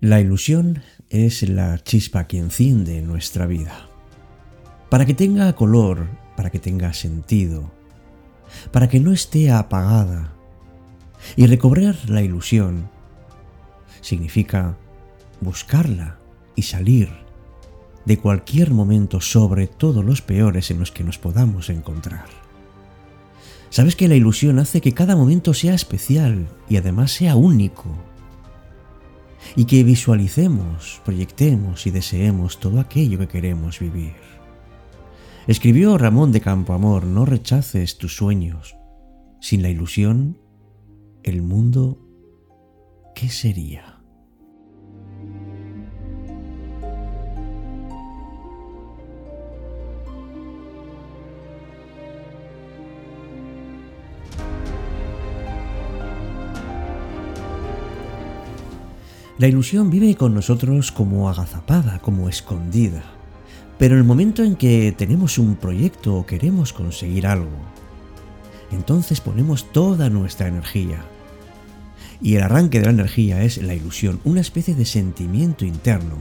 La ilusión es la chispa que enciende nuestra vida. Para que tenga color, para que tenga sentido, para que no esté apagada. Y recobrar la ilusión significa buscarla y salir de cualquier momento, sobre todo los peores en los que nos podamos encontrar. Sabes que la ilusión hace que cada momento sea especial y además sea único y que visualicemos, proyectemos y deseemos todo aquello que queremos vivir. Escribió Ramón de Campoamor, no rechaces tus sueños. Sin la ilusión, el mundo, ¿qué sería? La ilusión vive con nosotros como agazapada, como escondida. Pero en el momento en que tenemos un proyecto o queremos conseguir algo, entonces ponemos toda nuestra energía. Y el arranque de la energía es la ilusión, una especie de sentimiento interno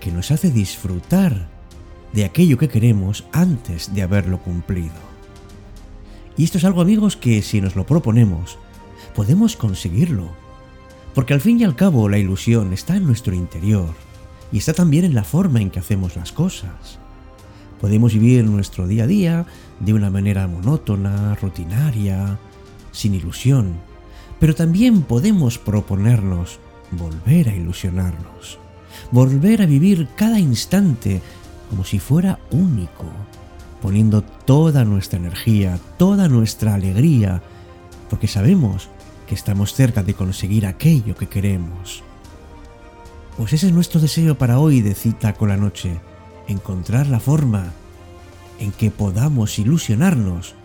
que nos hace disfrutar de aquello que queremos antes de haberlo cumplido. Y esto es algo amigos que si nos lo proponemos, podemos conseguirlo porque al fin y al cabo la ilusión está en nuestro interior y está también en la forma en que hacemos las cosas. Podemos vivir nuestro día a día de una manera monótona, rutinaria, sin ilusión, pero también podemos proponernos volver a ilusionarnos, volver a vivir cada instante como si fuera único, poniendo toda nuestra energía, toda nuestra alegría, porque sabemos que estamos cerca de conseguir aquello que queremos. Pues ese es nuestro deseo para hoy de cita con la noche, encontrar la forma en que podamos ilusionarnos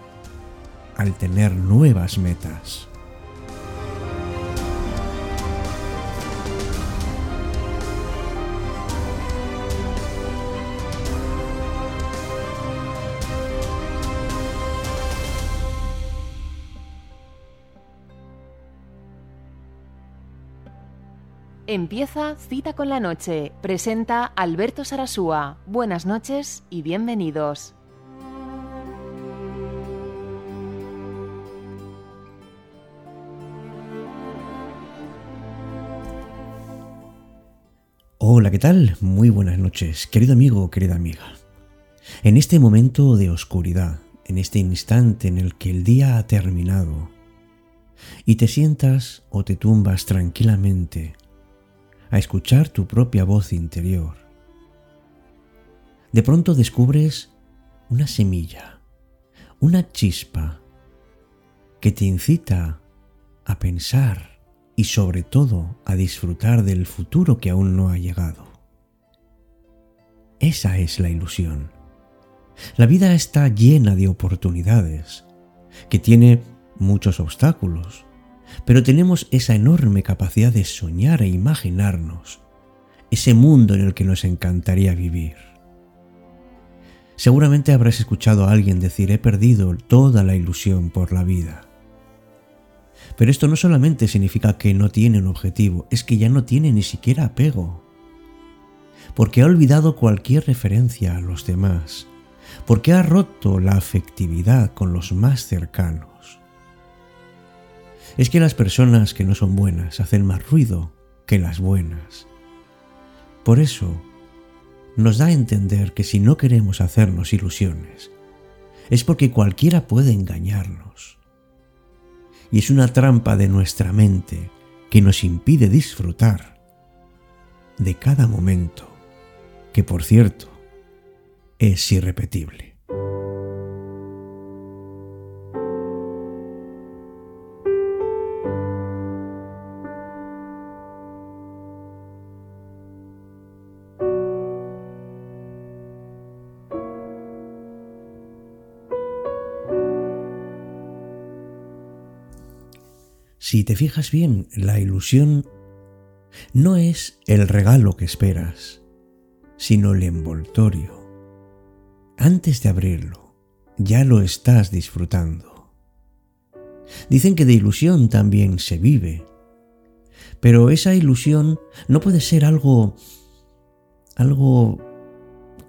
al tener nuevas metas. Empieza Cita con la Noche. Presenta Alberto Sarasúa. Buenas noches y bienvenidos. Hola, ¿qué tal? Muy buenas noches, querido amigo, querida amiga. En este momento de oscuridad, en este instante en el que el día ha terminado, y te sientas o te tumbas tranquilamente a escuchar tu propia voz interior. De pronto descubres una semilla, una chispa que te incita a pensar y sobre todo a disfrutar del futuro que aún no ha llegado. Esa es la ilusión. La vida está llena de oportunidades, que tiene muchos obstáculos, pero tenemos esa enorme capacidad de soñar e imaginarnos ese mundo en el que nos encantaría vivir. Seguramente habrás escuchado a alguien decir he perdido toda la ilusión por la vida. Pero esto no solamente significa que no tiene un objetivo, es que ya no tiene ni siquiera apego. Porque ha olvidado cualquier referencia a los demás, porque ha roto la afectividad con los más cercanos es que las personas que no son buenas hacen más ruido que las buenas. Por eso, nos da a entender que si no queremos hacernos ilusiones, es porque cualquiera puede engañarnos. Y es una trampa de nuestra mente que nos impide disfrutar de cada momento, que por cierto, es irrepetible. Si te fijas bien, la ilusión no es el regalo que esperas, sino el envoltorio. Antes de abrirlo, ya lo estás disfrutando. Dicen que de ilusión también se vive, Pero esa ilusión no puede ser algo algo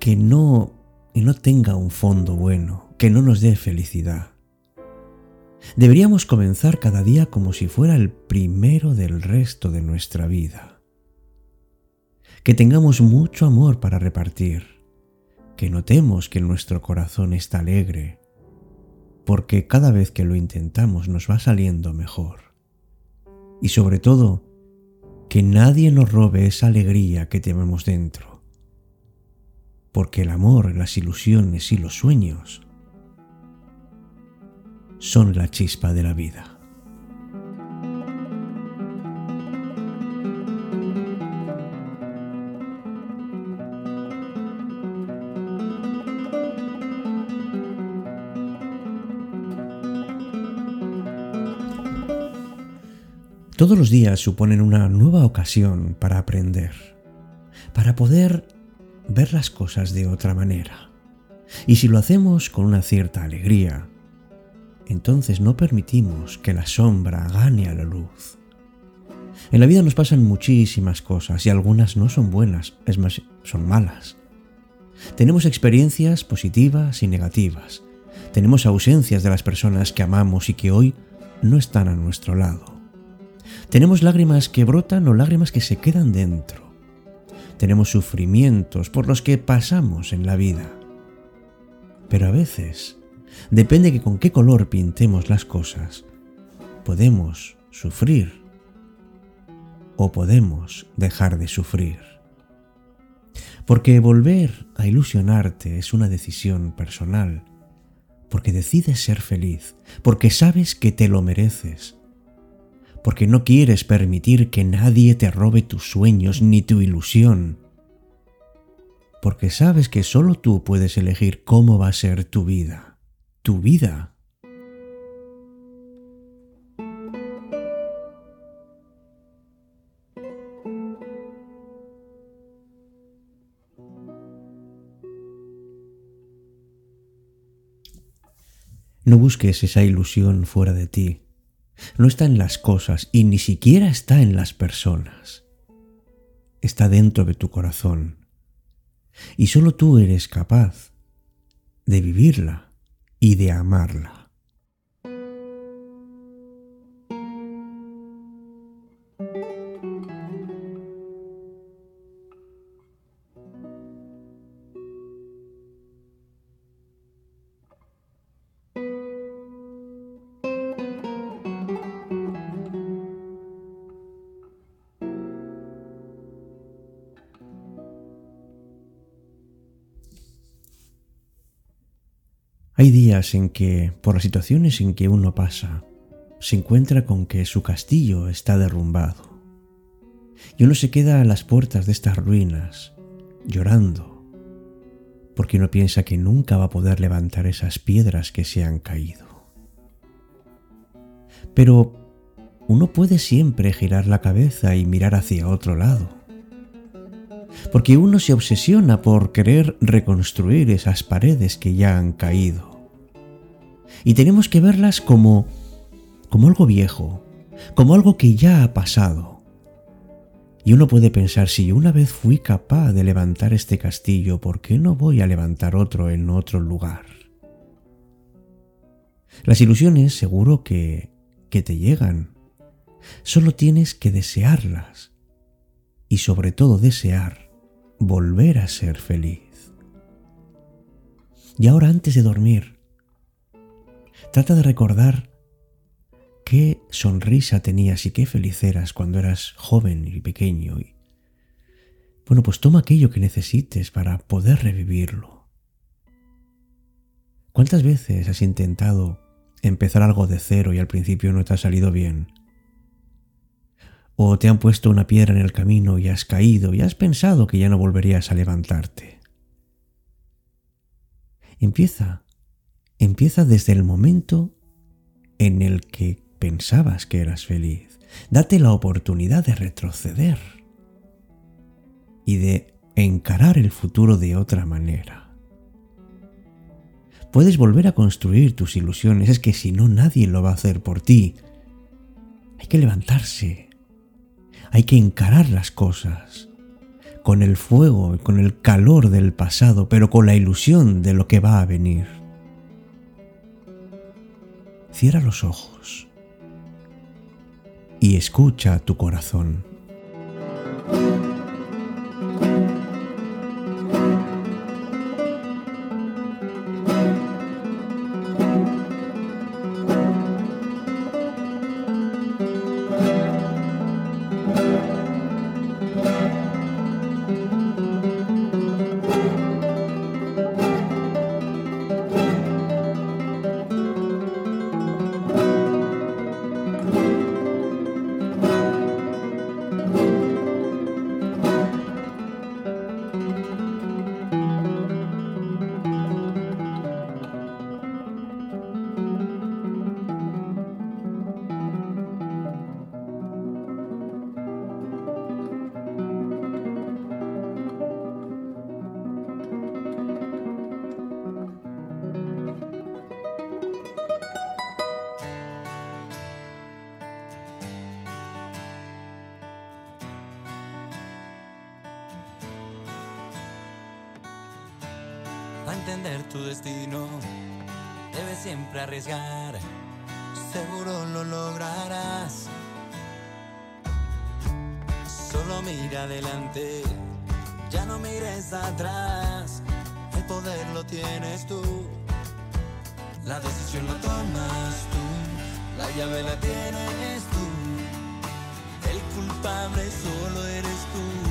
que no y no tenga un fondo bueno, que no nos dé felicidad. Deberíamos comenzar cada día como si fuera el primero del resto de nuestra vida. Que tengamos mucho amor para repartir, que notemos que nuestro corazón está alegre, porque cada vez que lo intentamos nos va saliendo mejor. Y sobre todo, que nadie nos robe esa alegría que tenemos dentro. Porque el amor, las ilusiones y los sueños son la chispa de la vida. Todos los días suponen una nueva ocasión para aprender, para poder ver las cosas de otra manera. Y si lo hacemos con una cierta alegría, entonces no permitimos que la sombra gane a la luz. En la vida nos pasan muchísimas cosas y algunas no son buenas, es más, son malas. Tenemos experiencias positivas y negativas. Tenemos ausencias de las personas que amamos y que hoy no están a nuestro lado. Tenemos lágrimas que brotan o lágrimas que se quedan dentro. Tenemos sufrimientos por los que pasamos en la vida. Pero a veces, depende de con qué color pintemos las cosas, podemos sufrir o podemos dejar de sufrir. Porque volver a ilusionarte es una decisión personal, porque decides ser feliz, porque sabes que te lo mereces, porque no quieres permitir que nadie te robe tus sueños ni tu ilusión, porque sabes que solo tú puedes elegir cómo va a ser tu vida, tu vida. No busques esa ilusión fuera de ti no está en las cosas y ni siquiera está en las personas. Está dentro de tu corazón. Y solo tú eres capaz de vivirla y de amarla. Hay días en que, por las situaciones en que uno pasa, se encuentra con que su castillo está derrumbado. Y uno se queda a las puertas de estas ruinas, llorando, porque uno piensa que nunca va a poder levantar esas piedras que se han caído. Pero uno puede siempre girar la cabeza y mirar hacia otro lado porque uno se obsesiona por querer reconstruir esas paredes que ya han caído. Y tenemos que verlas como como algo viejo, como algo que ya ha pasado. Y uno puede pensar, si una vez fui capaz de levantar este castillo, ¿por qué no voy a levantar otro en otro lugar? Las ilusiones seguro que, que te llegan. Solo tienes que desearlas. Y sobre todo desear volver a ser feliz. Y ahora antes de dormir, trata de recordar qué sonrisa tenías y qué feliz eras cuando eras joven y pequeño. Y, bueno, pues toma aquello que necesites para poder revivirlo. ¿Cuántas veces has intentado empezar algo de cero y al principio no te ha salido bien? O te han puesto una piedra en el camino y has caído y has pensado que ya no volverías a levantarte. Empieza, empieza desde el momento en el que pensabas que eras feliz. Date la oportunidad de retroceder y de encarar el futuro de otra manera. Puedes volver a construir tus ilusiones, es que si no nadie lo va a hacer por ti. Hay que levantarse, hay que encarar las cosas con el fuego y con el calor del pasado, pero con la ilusión de lo que va a venir. Cierra los ojos y escucha tu corazón. Tu destino. Debes siempre arriesgar, seguro lo lograrás. Solo mira adelante, ya no mires atrás. El poder lo tienes tú, la decisión la tomas tú, la llave la tienes tú. El culpable solo eres tú.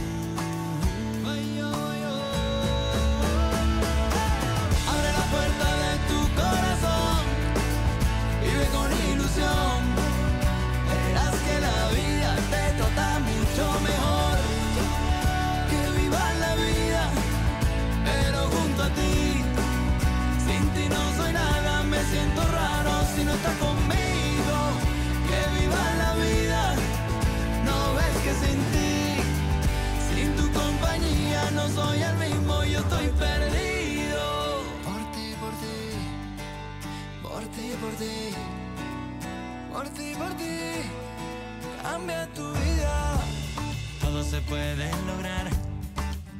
se puede lograr.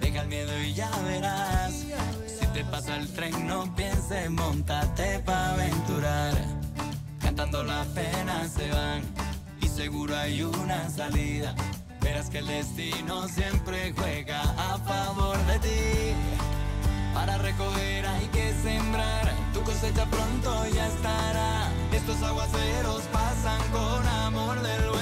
Deja el miedo y ya verás. Si te pasa el tren, no pienses, montate pa' aventurar. Cantando las penas se van y seguro hay una salida. Verás que el destino siempre juega a favor de ti. Para recoger hay que sembrar, tu cosecha pronto ya estará. Estos aguaceros pasan con amor del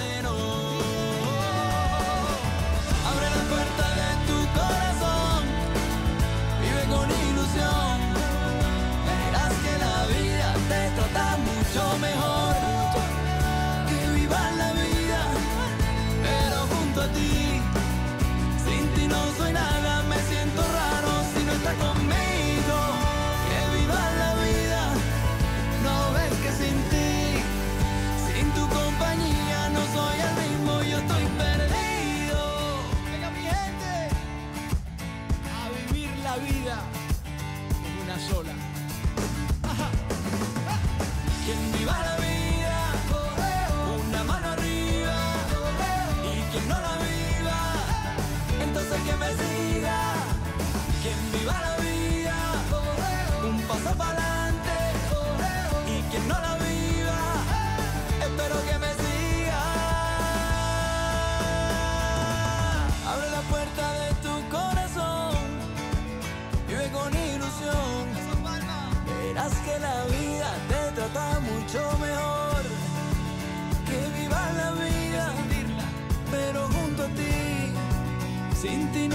Sin ti